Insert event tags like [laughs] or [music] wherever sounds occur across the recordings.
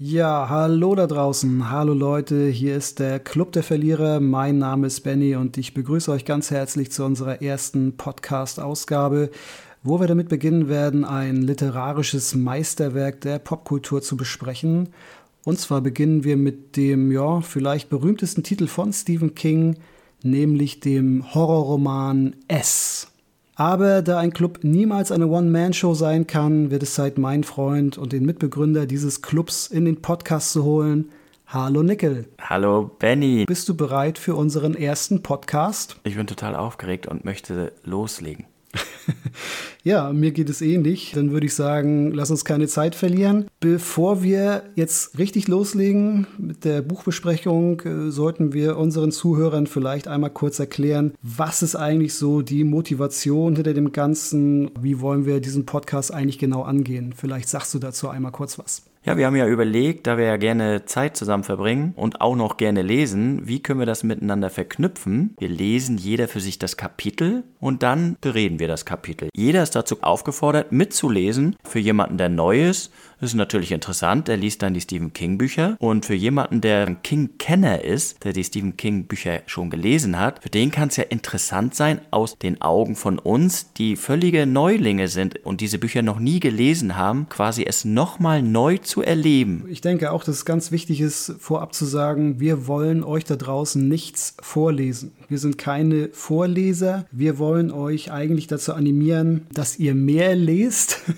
Ja, hallo da draußen, hallo Leute, hier ist der Club der Verlierer, mein Name ist Benny und ich begrüße euch ganz herzlich zu unserer ersten Podcast-Ausgabe, wo wir damit beginnen werden, ein literarisches Meisterwerk der Popkultur zu besprechen. Und zwar beginnen wir mit dem, ja, vielleicht berühmtesten Titel von Stephen King, nämlich dem Horrorroman S. Aber da ein Club niemals eine One-Man-Show sein kann, wird es Zeit, meinen Freund und den Mitbegründer dieses Clubs in den Podcast zu holen. Hallo Nickel. Hallo Benny. Bist du bereit für unseren ersten Podcast? Ich bin total aufgeregt und möchte loslegen. [laughs] ja, mir geht es ähnlich. Dann würde ich sagen, lass uns keine Zeit verlieren. Bevor wir jetzt richtig loslegen mit der Buchbesprechung, äh, sollten wir unseren Zuhörern vielleicht einmal kurz erklären, was ist eigentlich so die Motivation hinter dem Ganzen? Wie wollen wir diesen Podcast eigentlich genau angehen? Vielleicht sagst du dazu einmal kurz was. Ja, wir haben ja überlegt, da wir ja gerne Zeit zusammen verbringen und auch noch gerne lesen, wie können wir das miteinander verknüpfen? Wir lesen jeder für sich das Kapitel und dann bereden wir das Kapitel. Jeder ist dazu aufgefordert, mitzulesen. Für jemanden, der neu ist, das ist natürlich interessant. Er liest dann die Stephen King Bücher. Und für jemanden, der ein King-Kenner ist, der die Stephen King Bücher schon gelesen hat, für den kann es ja interessant sein, aus den Augen von uns, die völlige Neulinge sind und diese Bücher noch nie gelesen haben, quasi es nochmal neu zu erleben. Ich denke auch, dass es ganz wichtig ist, vorab zu sagen, wir wollen euch da draußen nichts vorlesen. Wir sind keine Vorleser. Wir wollen euch eigentlich dazu animieren, dass ihr mehr lest. [laughs]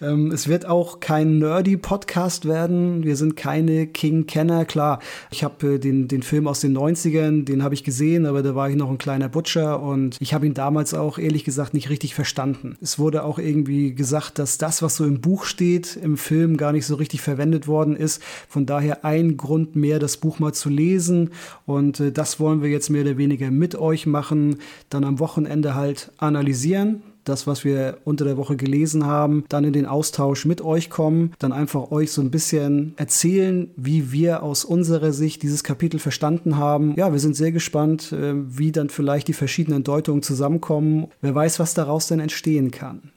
Ähm, es wird auch kein nerdy Podcast werden. Wir sind keine King-Kenner. Klar, ich habe äh, den, den Film aus den 90ern, den habe ich gesehen, aber da war ich noch ein kleiner Butcher und ich habe ihn damals auch ehrlich gesagt nicht richtig verstanden. Es wurde auch irgendwie gesagt, dass das, was so im Buch steht, im Film gar nicht so richtig verwendet worden ist. Von daher ein Grund mehr, das Buch mal zu lesen und äh, das wollen wir jetzt mehr oder weniger mit euch machen, dann am Wochenende halt analysieren, das, was wir unter der Woche gelesen haben, dann in den Austausch mit euch kommen, dann einfach euch so ein bisschen erzählen, wie wir aus unserer Sicht dieses Kapitel verstanden haben. Ja, wir sind sehr gespannt, äh, wie dann vielleicht die verschiedenen Deutungen zusammenkommen. Wer weiß, was daraus denn entstehen kann.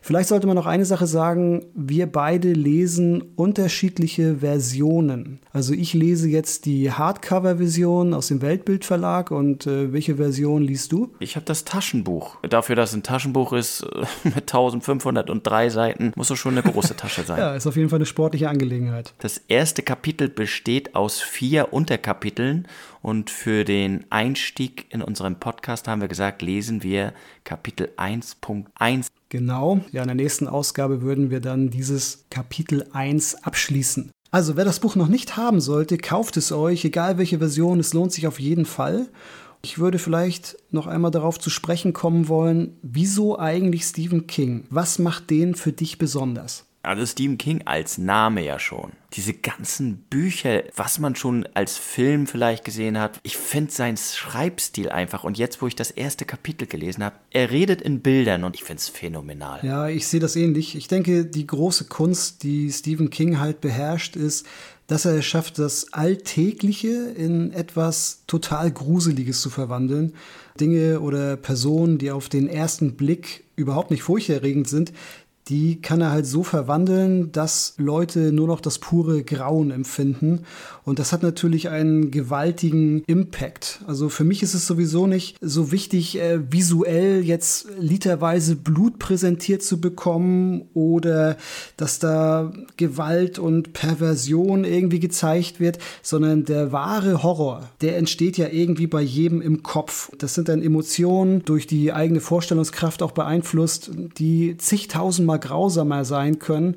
Vielleicht sollte man noch eine Sache sagen, wir beide lesen unterschiedliche Versionen. Also ich lese jetzt die Hardcover-Version aus dem Weltbildverlag und äh, welche Version liest du? Ich habe das Taschenbuch. Dafür, dass es ein Taschenbuch ist [laughs] mit 1503 Seiten, muss es schon eine große Tasche sein. [laughs] ja, ist auf jeden Fall eine sportliche Angelegenheit. Das erste Kapitel besteht aus vier Unterkapiteln und für den Einstieg in unseren Podcast haben wir gesagt, lesen wir Kapitel 1.1. Genau, ja, in der nächsten Ausgabe würden wir dann dieses Kapitel 1 abschließen. Also, wer das Buch noch nicht haben sollte, kauft es euch, egal welche Version, es lohnt sich auf jeden Fall. Ich würde vielleicht noch einmal darauf zu sprechen kommen wollen, wieso eigentlich Stephen King? Was macht den für dich besonders? Also Stephen King als Name ja schon. Diese ganzen Bücher, was man schon als Film vielleicht gesehen hat. Ich finde seinen Schreibstil einfach. Und jetzt, wo ich das erste Kapitel gelesen habe, er redet in Bildern und ich finde es phänomenal. Ja, ich sehe das ähnlich. Ich denke, die große Kunst, die Stephen King halt beherrscht, ist, dass er es schafft, das Alltägliche in etwas total Gruseliges zu verwandeln. Dinge oder Personen, die auf den ersten Blick überhaupt nicht furchterregend sind, die kann er halt so verwandeln, dass Leute nur noch das pure Grauen empfinden. Und das hat natürlich einen gewaltigen Impact. Also für mich ist es sowieso nicht so wichtig, äh, visuell jetzt literweise Blut präsentiert zu bekommen oder dass da Gewalt und Perversion irgendwie gezeigt wird, sondern der wahre Horror, der entsteht ja irgendwie bei jedem im Kopf. Das sind dann Emotionen durch die eigene Vorstellungskraft auch beeinflusst, die zigtausendmal grausamer sein können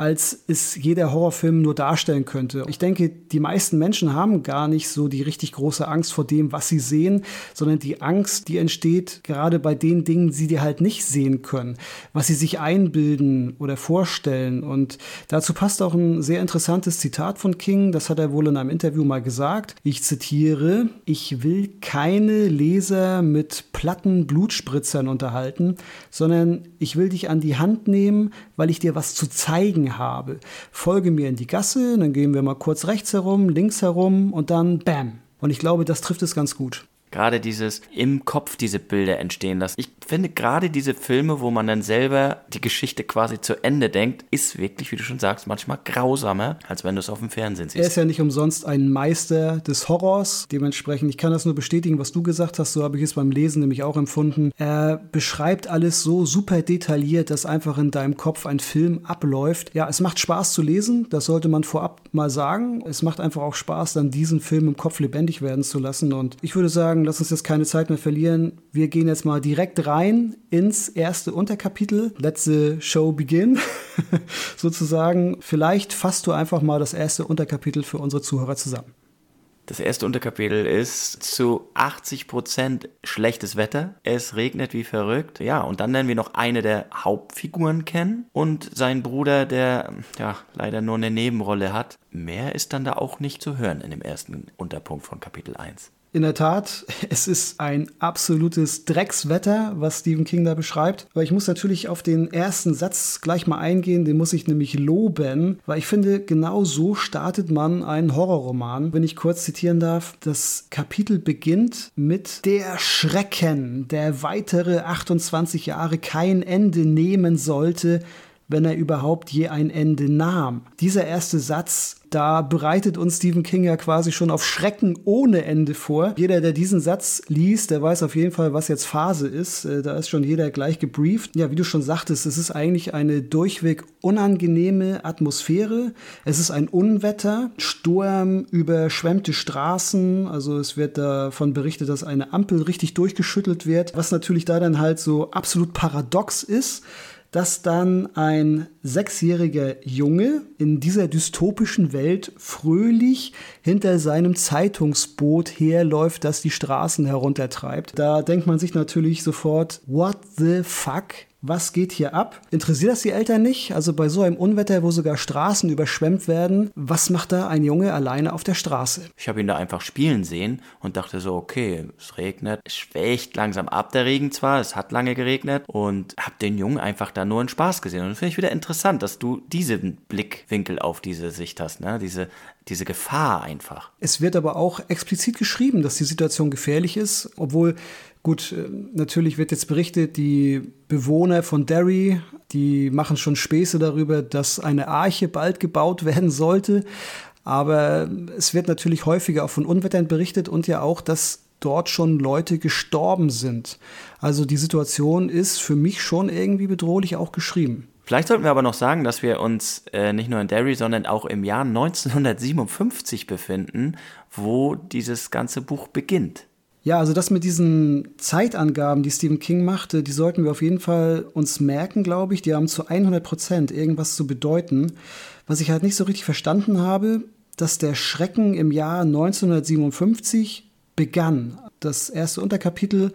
als es jeder Horrorfilm nur darstellen könnte. Ich denke, die meisten Menschen haben gar nicht so die richtig große Angst vor dem, was sie sehen, sondern die Angst, die entsteht gerade bei den Dingen, die sie halt nicht sehen können, was sie sich einbilden oder vorstellen. Und dazu passt auch ein sehr interessantes Zitat von King, das hat er wohl in einem Interview mal gesagt. Ich zitiere, ich will keine Leser mit platten Blutspritzern unterhalten, sondern ich will dich an die Hand nehmen, weil ich dir was zu zeigen habe. Folge mir in die Gasse, dann gehen wir mal kurz rechts herum, links herum und dann bam. Und ich glaube, das trifft es ganz gut. Gerade dieses im Kopf diese Bilder entstehen lassen. Ich finde gerade diese Filme, wo man dann selber die Geschichte quasi zu Ende denkt, ist wirklich, wie du schon sagst, manchmal grausamer, als wenn du es auf dem Fernsehen siehst. Er ist ja nicht umsonst ein Meister des Horrors. Dementsprechend, ich kann das nur bestätigen, was du gesagt hast. So habe ich es beim Lesen nämlich auch empfunden. Er beschreibt alles so super detailliert, dass einfach in deinem Kopf ein Film abläuft. Ja, es macht Spaß zu lesen. Das sollte man vorab mal sagen. Es macht einfach auch Spaß, dann diesen Film im Kopf lebendig werden zu lassen. Und ich würde sagen, lass uns jetzt keine Zeit mehr verlieren. Wir gehen jetzt mal direkt rein ins erste Unterkapitel. Let's the show begin. [laughs] Sozusagen. Vielleicht fasst du einfach mal das erste Unterkapitel für unsere Zuhörer zusammen. Das erste Unterkapitel ist zu 80 Prozent schlechtes Wetter. Es regnet wie verrückt. Ja, und dann lernen wir noch eine der Hauptfiguren kennen und seinen Bruder, der ja leider nur eine Nebenrolle hat. Mehr ist dann da auch nicht zu hören in dem ersten Unterpunkt von Kapitel 1. In der Tat, [laughs] es ist ein absolutes Dreckswetter, was Stephen King da beschreibt. Aber ich muss natürlich auf den ersten Satz gleich mal eingehen, den muss ich nämlich loben, weil ich finde, genau so startet man einen Horrorroman. Wenn ich kurz zitieren darf, das Kapitel beginnt mit der Schrecken, der weitere 28 Jahre kein Ende nehmen sollte, wenn er überhaupt je ein Ende nahm. Dieser erste Satz da bereitet uns Stephen King ja quasi schon auf Schrecken ohne Ende vor. Jeder, der diesen Satz liest, der weiß auf jeden Fall, was jetzt Phase ist. Äh, da ist schon jeder gleich gebrieft. Ja, wie du schon sagtest, es ist eigentlich eine durchweg unangenehme Atmosphäre. Es ist ein Unwetter, Sturm, überschwemmte Straßen. Also es wird davon berichtet, dass eine Ampel richtig durchgeschüttelt wird, was natürlich da dann halt so absolut paradox ist dass dann ein sechsjähriger Junge in dieser dystopischen Welt fröhlich hinter seinem Zeitungsboot herläuft, das die Straßen heruntertreibt. Da denkt man sich natürlich sofort, what the fuck? Was geht hier ab? Interessiert das die Eltern nicht? Also bei so einem Unwetter, wo sogar Straßen überschwemmt werden, was macht da ein Junge alleine auf der Straße? Ich habe ihn da einfach spielen sehen und dachte so, okay, es regnet, es schwächt langsam ab der Regen zwar, es hat lange geregnet und habe den Jungen einfach da nur in Spaß gesehen. Und finde ich wieder interessant, dass du diesen Blickwinkel auf diese Sicht hast, ne? diese diese Gefahr einfach. Es wird aber auch explizit geschrieben, dass die Situation gefährlich ist, obwohl Gut, äh, natürlich wird jetzt berichtet, die Bewohner von Derry, die machen schon Späße darüber, dass eine Arche bald gebaut [laughs] werden sollte. Aber es wird natürlich häufiger auch von Unwettern berichtet und ja auch, dass dort schon Leute gestorben sind. Also die Situation ist für mich schon irgendwie bedrohlich auch geschrieben. Vielleicht sollten wir aber noch sagen, dass wir uns äh, nicht nur in Derry, sondern auch im Jahr 1957 befinden, wo dieses ganze Buch beginnt. Ja, also das mit diesen Zeitangaben, die Stephen King machte, die sollten wir auf jeden Fall uns merken, glaube ich. Die haben zu 100 Prozent irgendwas zu bedeuten. Was ich halt nicht so richtig verstanden habe, dass der Schrecken im Jahr 1957 begann. Das erste Unterkapitel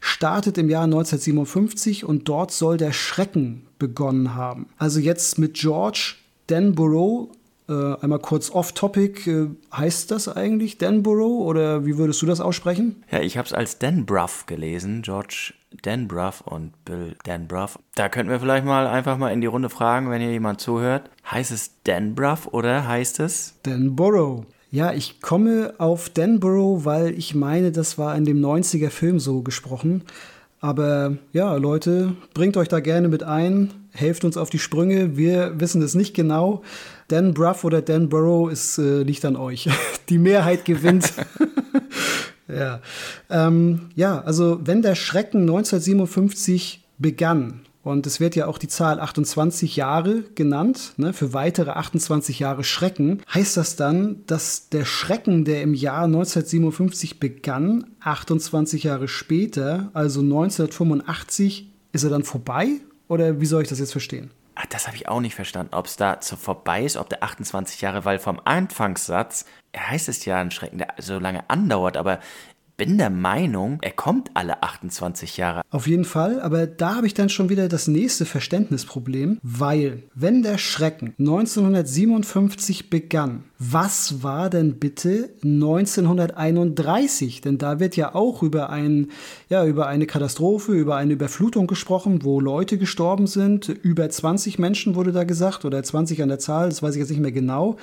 startet im Jahr 1957 und dort soll der Schrecken begonnen haben. Also jetzt mit George Denborough einmal kurz off-topic, äh, heißt das eigentlich Danborough oder wie würdest du das aussprechen? Ja, ich habe es als Danbrough gelesen, George Danbrough und Bill Danbrough. Da könnten wir vielleicht mal einfach mal in die Runde fragen, wenn hier jemand zuhört. Heißt es Danbrough oder heißt es? Danborough. Ja, ich komme auf Danborough, weil ich meine, das war in dem 90er Film so gesprochen. Aber ja, Leute, bringt euch da gerne mit ein, helft uns auf die Sprünge. Wir wissen es nicht genau. Dan Bruff oder Dan Burrow ist, äh, liegt an euch. [laughs] Die Mehrheit gewinnt. [laughs] ja. Ähm, ja, also wenn der Schrecken 1957 begann, und es wird ja auch die Zahl 28 Jahre genannt, ne, für weitere 28 Jahre Schrecken. Heißt das dann, dass der Schrecken, der im Jahr 1957 begann, 28 Jahre später, also 1985, ist er dann vorbei? Oder wie soll ich das jetzt verstehen? Ach, das habe ich auch nicht verstanden, ob es da so vorbei ist, ob der 28 Jahre, weil vom Anfangssatz heißt es ja ein Schrecken, der so lange andauert, aber bin der Meinung, er kommt alle 28 Jahre. Auf jeden Fall, aber da habe ich dann schon wieder das nächste Verständnisproblem, weil wenn der Schrecken 1957 begann, was war denn bitte 1931? Denn da wird ja auch über, ein, ja, über eine Katastrophe, über eine Überflutung gesprochen, wo Leute gestorben sind. Über 20 Menschen wurde da gesagt oder 20 an der Zahl, das weiß ich jetzt nicht mehr genau.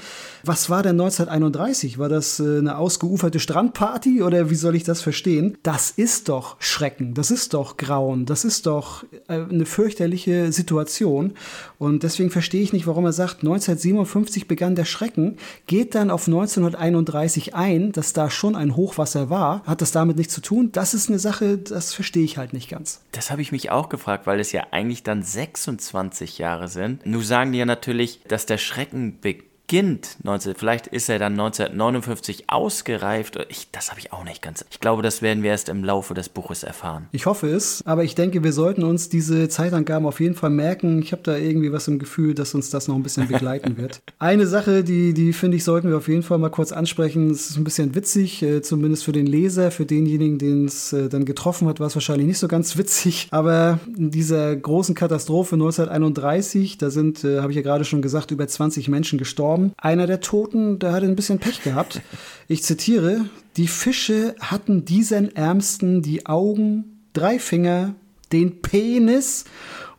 Was war denn 1931? War das äh, eine ausgeuferte Strandparty oder wie soll ich das verstehen? Das ist doch Schrecken, das ist doch Grauen, das ist doch äh, eine fürchterliche Situation. Und deswegen verstehe ich nicht, warum er sagt, 1957 begann der Schrecken geht dann auf 1931 ein, dass da schon ein Hochwasser war. Hat das damit nichts zu tun? Das ist eine Sache, das verstehe ich halt nicht ganz. Das habe ich mich auch gefragt, weil es ja eigentlich dann 26 Jahre sind. Nun sagen die ja natürlich, dass der Schrecken beginnt beginnt, 19, vielleicht ist er dann 1959 ausgereift. Ich, das habe ich auch nicht ganz. Ich glaube, das werden wir erst im Laufe des Buches erfahren. Ich hoffe es, aber ich denke, wir sollten uns diese Zeitangaben auf jeden Fall merken. Ich habe da irgendwie was im Gefühl, dass uns das noch ein bisschen begleiten wird. [laughs] Eine Sache, die, die finde ich, sollten wir auf jeden Fall mal kurz ansprechen. Es ist ein bisschen witzig, äh, zumindest für den Leser, für denjenigen, den es äh, dann getroffen hat, war es wahrscheinlich nicht so ganz witzig. Aber in dieser großen Katastrophe 1931, da sind, äh, habe ich ja gerade schon gesagt, über 20 Menschen gestorben gestorben. Einer der Toten, der hatte ein bisschen Pech gehabt. [laughs] Ich zitiere, die Fische hatten diesen Ärmsten die Augen, drei Finger, den Penis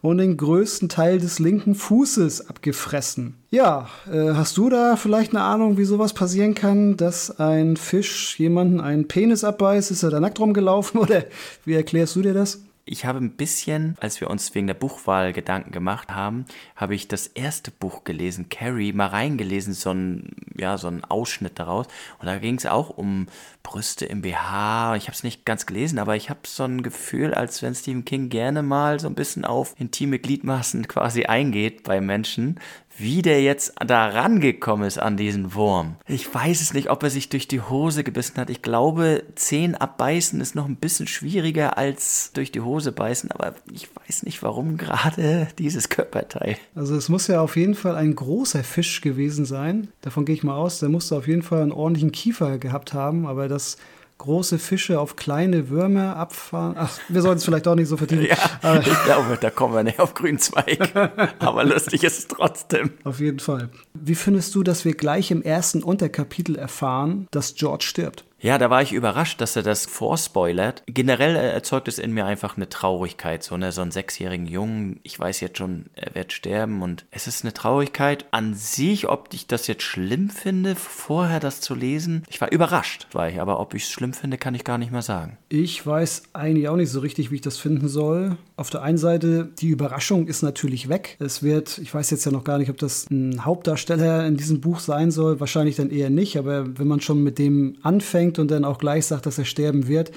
und den größten Teil des linken Fußes abgefressen. Ja, äh, hast du da vielleicht eine Ahnung, wie sowas passieren kann, dass ein Fisch jemanden einen Penis abbeißt? Ist er da nackt rumgelaufen [laughs] oder wie erklärst du dir das? Ich habe ein bisschen, als wir uns wegen der Buchwahl Gedanken gemacht haben, habe ich das erste Buch gelesen, Carrie, mal reingelesen, so ein, ja, so ein Ausschnitt daraus. Und da ging es auch um Brüste im BH. Ich habe es nicht ganz gelesen, aber ich habe so ein Gefühl, als wenn Stephen King gerne mal so ein bisschen auf intime Gliedmaßen [laughs] quasi eingeht bei Menschen, wie der jetzt da rangekommen ist an diesen Wurm. Ich weiß es nicht, ob er sich durch die Hose gebissen hat. Ich glaube, Zehen abbeißen ist noch ein bisschen schwieriger als durch die Hose beißen, aber ich weiß nicht, warum gerade [laughs] dieses Körperteil. Also es muss ja auf jeden Fall ein großer Fisch gewesen sein. Davon gehe ich mal aus. Der musste auf jeden Fall einen ordentlichen Kiefer gehabt haben, aber das große Fische auf kleine Würmer abfahren. Ach, wir sollten es vielleicht auch nicht so vertiefen. [laughs] Ja, ich glaube, da kommen wir nicht auf grünen Zweig. [laughs] Aber lustig ist es trotzdem. Auf jeden Fall. Wie findest du, dass wir gleich im ersten Unterkapitel erfahren, dass George stirbt? Ja, da war ich überrascht, dass er das vorspoilert. Generell erzeugt es in mir einfach eine Traurigkeit. So, ne, so einen sechsjährigen Jungen, ich weiß jetzt schon, er wird sterben und es ist eine Traurigkeit an sich, ob ich das jetzt schlimm finde, vorher das zu lesen. Ich war überrascht, war ich, aber ob ich es schlimm finde, kann ich gar nicht mehr sagen. Ich weiß eigentlich auch nicht so richtig, wie ich das finden soll. Auf der einen Seite, die Überraschung ist natürlich weg. Es wird, ich weiß jetzt ja noch gar nicht, ob das ein Hauptdarsteller in diesem Buch sein soll, wahrscheinlich dann eher nicht, aber wenn man schon mit dem anfängt, anfängt und dann auch gleich sagt, dass er sterben wird,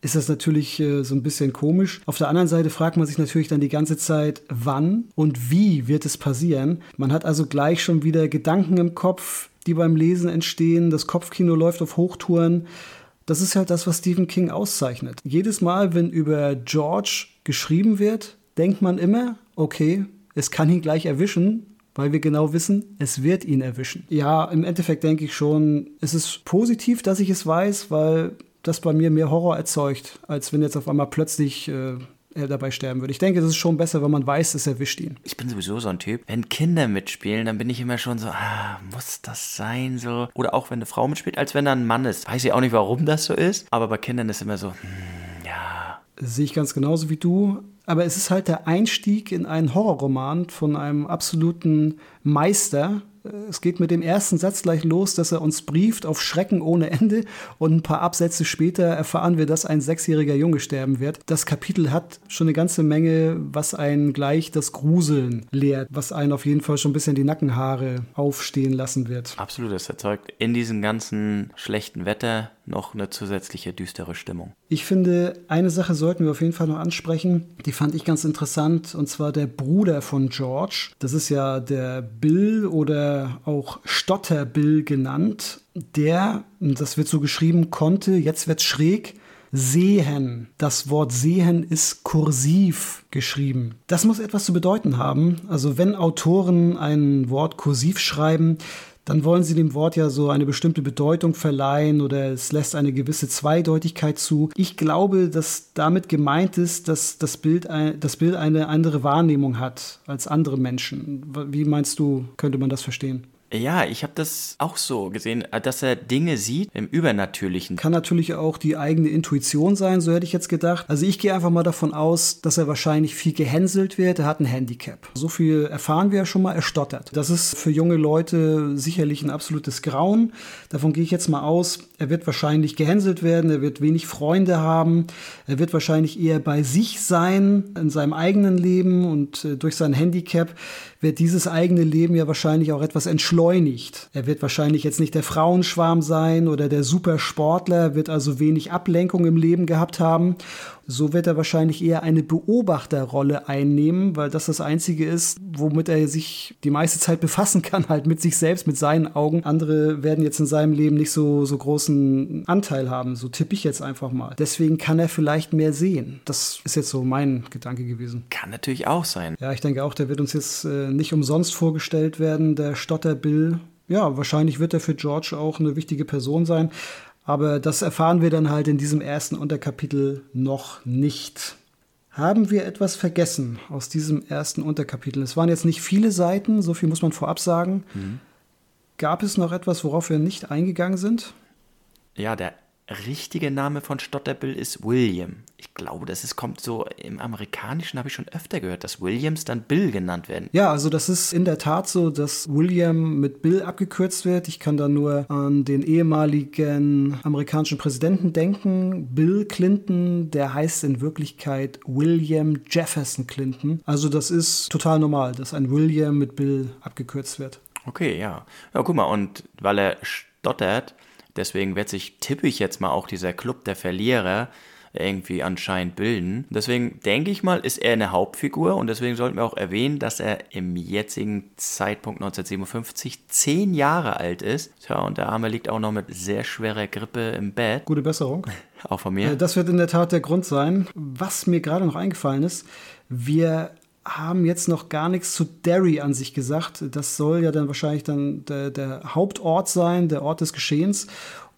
ist das natürlich äh, so ein bisschen komisch. Auf der anderen Seite fragt man sich natürlich dann die ganze Zeit, wann und wie wird es passieren. Man hat also gleich schon wieder Gedanken im Kopf, die beim Lesen entstehen. Das Kopfkino läuft auf Hochtouren. Das ist halt das, was Stephen King auszeichnet. Jedes Mal, wenn über George geschrieben wird, denkt man immer, okay, es kann ihn gleich erwischen, weil wir genau wissen, es wird ihn erwischen. Ja, im Endeffekt denke ich schon, es ist positiv, dass ich es weiß, weil das bei mir mehr Horror erzeugt, als wenn jetzt auf einmal plötzlich äh, er dabei sterben würde. Ich denke, das ist schon besser, wenn man weiß, es erwischt ihn. Ich bin sowieso so ein Typ. Wenn Kinder mitspielen, dann bin ich immer schon so, ah, muss das sein so? Oder auch wenn eine Frau mitspielt, als wenn da ein Mann ist. Weiß ich auch nicht, warum das so ist, aber bei Kindern ist immer so, hm, ja. Das sehe ich ganz genauso wie du aber es ist halt der Einstieg in einen Horrorroman von einem absoluten Meister, es geht mit dem ersten Satz gleich los, dass er uns brieft auf Schrecken ohne Ende und ein paar Absätze später erfahren wir, dass ein sechsjähriger Junge sterben wird. Das Kapitel hat schon eine ganze Menge, was einen gleich das Gruseln lehrt, was einen auf jeden Fall schon ein bisschen die Nackenhaare aufstehen lassen wird. Absolut, es erzeugt in diesem ganzen schlechten Wetter noch eine zusätzliche düstere Stimmung. Ich finde, eine Sache sollten wir auf jeden Fall noch ansprechen. Die fand ich ganz interessant, und zwar der Bruder von George. Das ist ja der Bill oder auch Stotterbill genannt, der, das wird so geschrieben, konnte, jetzt wird schräg, sehen. Das Wort sehen ist kursiv geschrieben. Das muss etwas zu bedeuten haben. Also wenn Autoren ein Wort kursiv schreiben, dann wollen sie dem Wort ja so eine bestimmte Bedeutung verleihen oder es lässt eine gewisse Zweideutigkeit zu. Ich glaube, dass damit gemeint ist, dass das Bild, das Bild eine andere Wahrnehmung hat als andere Menschen. Wie meinst du, könnte man das verstehen? Ja, ich habe das auch so gesehen, dass er Dinge sieht im Übernatürlichen. Kann natürlich auch die eigene Intuition sein, so hätte ich jetzt gedacht. Also ich gehe einfach mal davon aus, dass er wahrscheinlich viel gehänselt wird. Er hat ein Handicap. So viel erfahren wir ja schon mal. Er stottert. Das ist für junge Leute sicherlich ein absolutes Grauen. Davon gehe ich jetzt mal aus. Er wird wahrscheinlich gehänselt werden. Er wird wenig Freunde haben. Er wird wahrscheinlich eher bei sich sein, in seinem eigenen Leben und äh, durch sein Handicap wird dieses eigene Leben ja wahrscheinlich auch etwas entschleunigt. Er wird wahrscheinlich jetzt nicht der Frauenschwarm sein oder der Supersportler, wird also wenig Ablenkung im Leben gehabt haben so wird er wahrscheinlich eher eine Beobachterrolle einnehmen, weil das das Einzige ist, womit er sich die meiste Zeit befassen kann, halt mit sich selbst, mit seinen Augen. Andere werden jetzt in seinem Leben nicht so, so großen Anteil haben, so tippe ich jetzt einfach mal. Deswegen kann er vielleicht mehr sehen. Das ist jetzt so mein Gedanke gewesen. Kann natürlich auch sein. Ja, ich denke auch, der wird uns jetzt äh, nicht umsonst vorgestellt werden, der Stotter Bill. Ja, wahrscheinlich wird er für George auch eine wichtige Person sein. Aber das erfahren wir dann halt in diesem ersten Unterkapitel noch nicht. Haben wir etwas vergessen aus diesem ersten Unterkapitel? Es waren jetzt nicht viele Seiten, so viel muss man vorab sagen. Mhm. Gab es noch etwas, worauf wir nicht eingegangen sind? Ja, der richtige Name von Stotterbill ist William. Ich glaube, das ist, kommt so im Amerikanischen, habe ich schon öfter gehört, dass Williams dann Bill genannt werden. Ja, also das ist in der Tat so, dass William mit Bill abgekürzt wird. Ich kann da nur an den ehemaligen amerikanischen Präsidenten denken, Bill Clinton, der heißt in Wirklichkeit William Jefferson Clinton. Also das ist total normal, dass ein William mit Bill abgekürzt wird. Okay, ja. Ja, guck mal, und weil er stottert, Deswegen wird sich, tippe ich jetzt mal, auch dieser Club der Verlierer irgendwie anscheinend bilden. Deswegen denke ich mal, ist er eine Hauptfigur und deswegen sollten wir auch erwähnen, dass er im jetzigen Zeitpunkt 1957 zehn Jahre alt ist. Tja, und der Arme liegt auch noch mit sehr schwerer Grippe im Bett. Gute Besserung. [laughs] Auch von mir. Äh, das wird in der Tat der Grund sein. Was mir gerade noch eingefallen ist, wir haben jetzt noch gar nichts zu Derry an sich gesagt. Das soll ja dann wahrscheinlich dann der, der Hauptort sein, der Ort des Geschehens.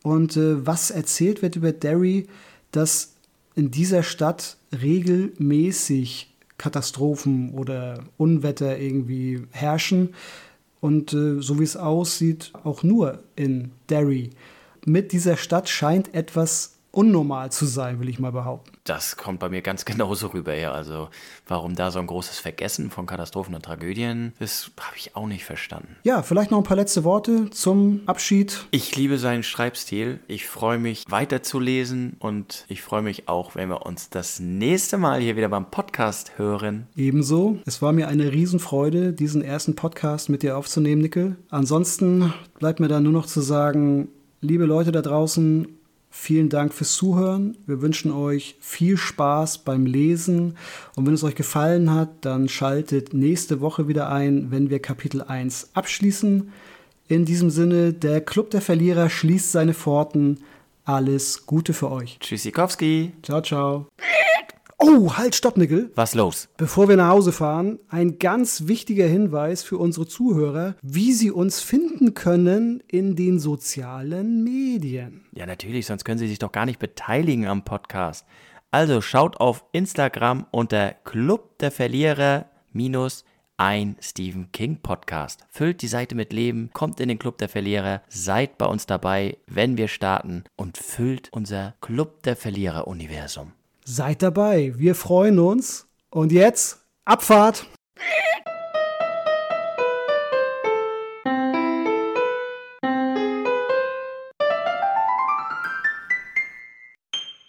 Und äh, was erzählt wird über Derry, dass in dieser Stadt regelmäßig Katastrophen oder Unwetter irgendwie herrschen. Und äh, so wie es aussieht, auch nur in Derry. Mit dieser Stadt scheint etwas unnormal zu sein, will ich mal behaupten. Das kommt bei mir ganz [laughs] genauso rüber, ja. Also, warum da so ein großes Vergessen von Katastrophen und Tragödien ist, habe ich auch nicht verstanden. Ja, vielleicht noch ein paar letzte Worte zum Abschied. Ich liebe seinen Schreibstil. Ich freue mich, weiterzulesen und ich freue mich auch, wenn wir uns das nächste Mal hier wieder beim Podcast hören. Ebenso. Es war mir eine Riesenfreude, diesen ersten Podcast mit dir aufzunehmen, Nickel. Ansonsten bleibt mir da nur noch zu sagen, liebe Leute da draußen, Vielen Dank fürs Zuhören. Wir wünschen euch viel Spaß beim Lesen. Und wenn es euch gefallen hat, dann schaltet nächste Woche wieder ein, wenn wir Kapitel 1 abschließen. In diesem Sinne, der Club der Verlierer schließt seine Pforten. Alles Gute für euch. Tschüssikowski. Ciao, ciao. Oh, halt, stopp, Nickel. Was los? Bevor wir nach Hause fahren, ein ganz wichtiger Hinweis für unsere Zuhörer, wie sie uns finden können in den sozialen Medien. Ja, natürlich, sonst können sie sich doch gar nicht beteiligen am Podcast. Also schaut auf Instagram unter Club der Verlierer minus ein Stephen King Podcast. Füllt die Seite mit Leben, kommt in den Club der Verlierer, seid bei uns dabei, wenn wir starten und füllt unser Club der Verlierer Universum. Seid dabei, wir freuen uns. Und jetzt Abfahrt!